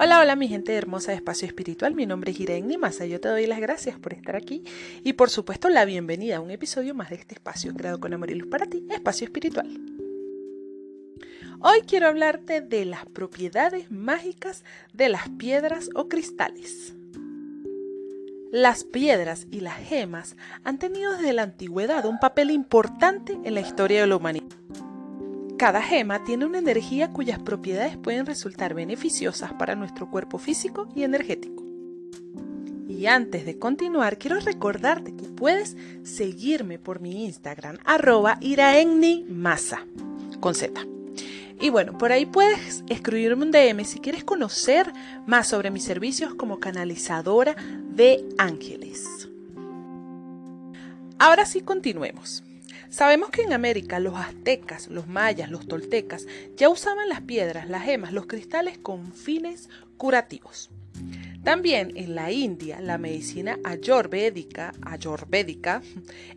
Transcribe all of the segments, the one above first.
Hola, hola mi gente hermosa de Espacio Espiritual, mi nombre es Irene Nimasa, yo te doy las gracias por estar aquí y por supuesto la bienvenida a un episodio más de este espacio creado con amor y luz para ti, Espacio Espiritual. Hoy quiero hablarte de las propiedades mágicas de las piedras o cristales. Las piedras y las gemas han tenido desde la antigüedad un papel importante en la historia de la humanidad. Cada gema tiene una energía cuyas propiedades pueden resultar beneficiosas para nuestro cuerpo físico y energético. Y antes de continuar, quiero recordarte que puedes seguirme por mi Instagram, arroba con Z. Y bueno, por ahí puedes escribirme un DM si quieres conocer más sobre mis servicios como canalizadora de ángeles. Ahora sí, continuemos. Sabemos que en América los aztecas, los mayas, los toltecas ya usaban las piedras, las gemas, los cristales con fines curativos. También en la India, la medicina ayurvédica, ayurvédica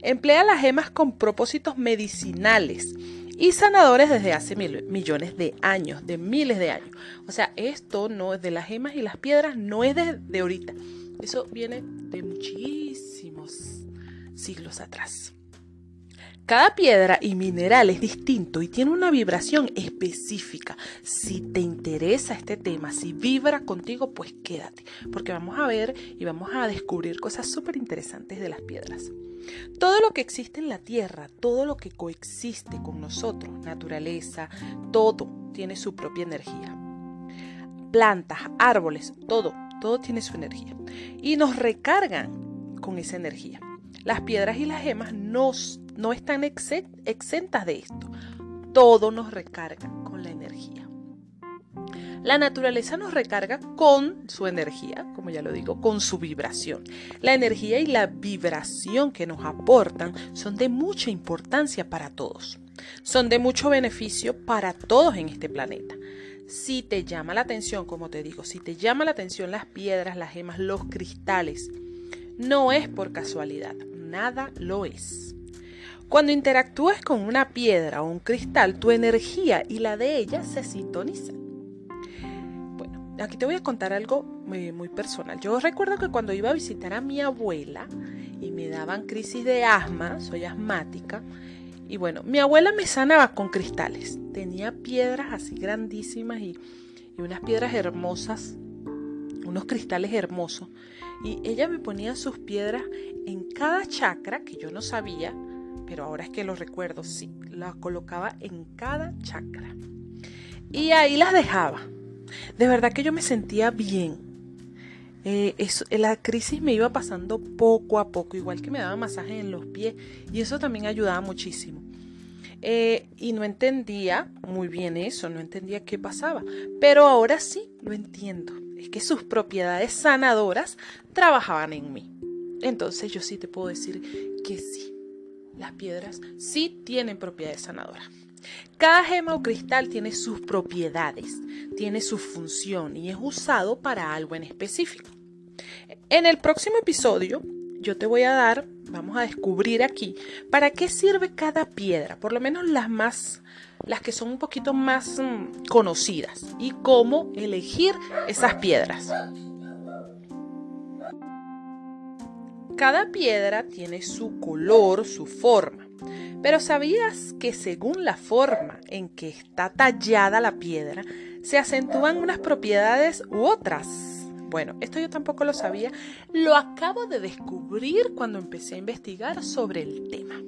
emplea las gemas con propósitos medicinales y sanadores desde hace millones de años, de miles de años. O sea, esto no es de las gemas y las piedras, no es de, de ahorita. Eso viene de muchísimos siglos atrás. Cada piedra y mineral es distinto y tiene una vibración específica. Si te interesa este tema, si vibra contigo, pues quédate, porque vamos a ver y vamos a descubrir cosas súper interesantes de las piedras. Todo lo que existe en la tierra, todo lo que coexiste con nosotros, naturaleza, todo tiene su propia energía. Plantas, árboles, todo, todo tiene su energía. Y nos recargan con esa energía. Las piedras y las gemas nos no están exentas de esto. Todo nos recarga con la energía. La naturaleza nos recarga con su energía, como ya lo digo, con su vibración. La energía y la vibración que nos aportan son de mucha importancia para todos. Son de mucho beneficio para todos en este planeta. Si te llama la atención, como te digo, si te llama la atención las piedras, las gemas, los cristales, no es por casualidad, nada lo es. Cuando interactúas con una piedra o un cristal, tu energía y la de ella se sintonizan. Bueno, aquí te voy a contar algo muy, muy personal. Yo recuerdo que cuando iba a visitar a mi abuela y me daban crisis de asma, soy asmática, y bueno, mi abuela me sanaba con cristales. Tenía piedras así grandísimas y, y unas piedras hermosas, unos cristales hermosos. Y ella me ponía sus piedras en cada chakra que yo no sabía pero ahora es que lo recuerdo, sí, las colocaba en cada chakra. Y ahí las dejaba. De verdad que yo me sentía bien. Eh, la crisis me iba pasando poco a poco, igual que me daba masaje en los pies, y eso también ayudaba muchísimo. Eh, y no entendía muy bien eso, no entendía qué pasaba, pero ahora sí lo entiendo. Es que sus propiedades sanadoras trabajaban en mí. Entonces yo sí te puedo decir que sí, las piedras sí tienen propiedades sanadoras. Cada gema o cristal tiene sus propiedades, tiene su función y es usado para algo en específico. En el próximo episodio yo te voy a dar, vamos a descubrir aquí, para qué sirve cada piedra, por lo menos las más, las que son un poquito más mm, conocidas y cómo elegir esas piedras. Cada piedra tiene su color, su forma. Pero ¿sabías que según la forma en que está tallada la piedra, se acentúan unas propiedades u otras? Bueno, esto yo tampoco lo sabía. Lo acabo de descubrir cuando empecé a investigar sobre el tema.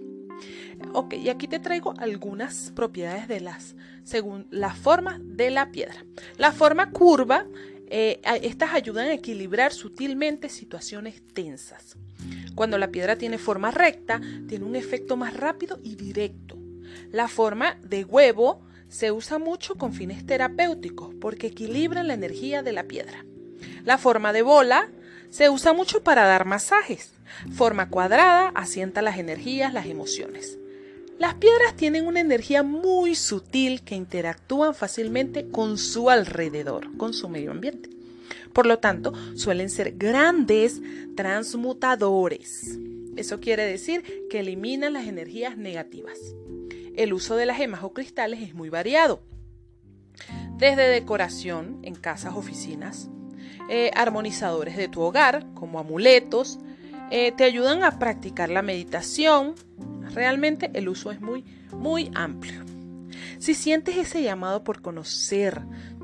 Ok, y aquí te traigo algunas propiedades de las, según la forma de la piedra. La forma curva, eh, estas ayudan a equilibrar sutilmente situaciones tensas. Cuando la piedra tiene forma recta, tiene un efecto más rápido y directo. La forma de huevo se usa mucho con fines terapéuticos porque equilibra la energía de la piedra. La forma de bola se usa mucho para dar masajes. Forma cuadrada asienta las energías, las emociones. Las piedras tienen una energía muy sutil que interactúan fácilmente con su alrededor, con su medio ambiente. Por lo tanto, suelen ser grandes transmutadores. Eso quiere decir que eliminan las energías negativas. El uso de las gemas o cristales es muy variado. desde decoración en casas, oficinas, eh, armonizadores de tu hogar, como amuletos, eh, te ayudan a practicar la meditación. Realmente el uso es muy, muy amplio. Si sientes ese llamado por conocer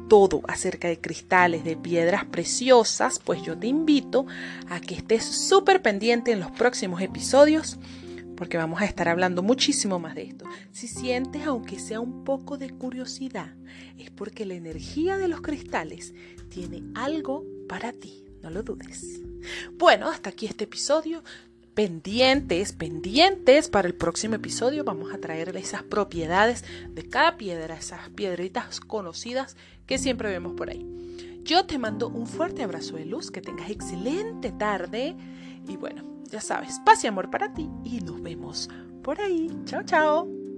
todo acerca de cristales, de piedras preciosas, pues yo te invito a que estés súper pendiente en los próximos episodios porque vamos a estar hablando muchísimo más de esto. Si sientes, aunque sea un poco de curiosidad, es porque la energía de los cristales tiene algo para ti, no lo dudes. Bueno, hasta aquí este episodio. Pendientes, pendientes para el próximo episodio. Vamos a traerle esas propiedades de cada piedra, esas piedritas conocidas que siempre vemos por ahí. Yo te mando un fuerte abrazo de luz, que tengas excelente tarde y bueno, ya sabes, paz y amor para ti y nos vemos por ahí. Chao, chao.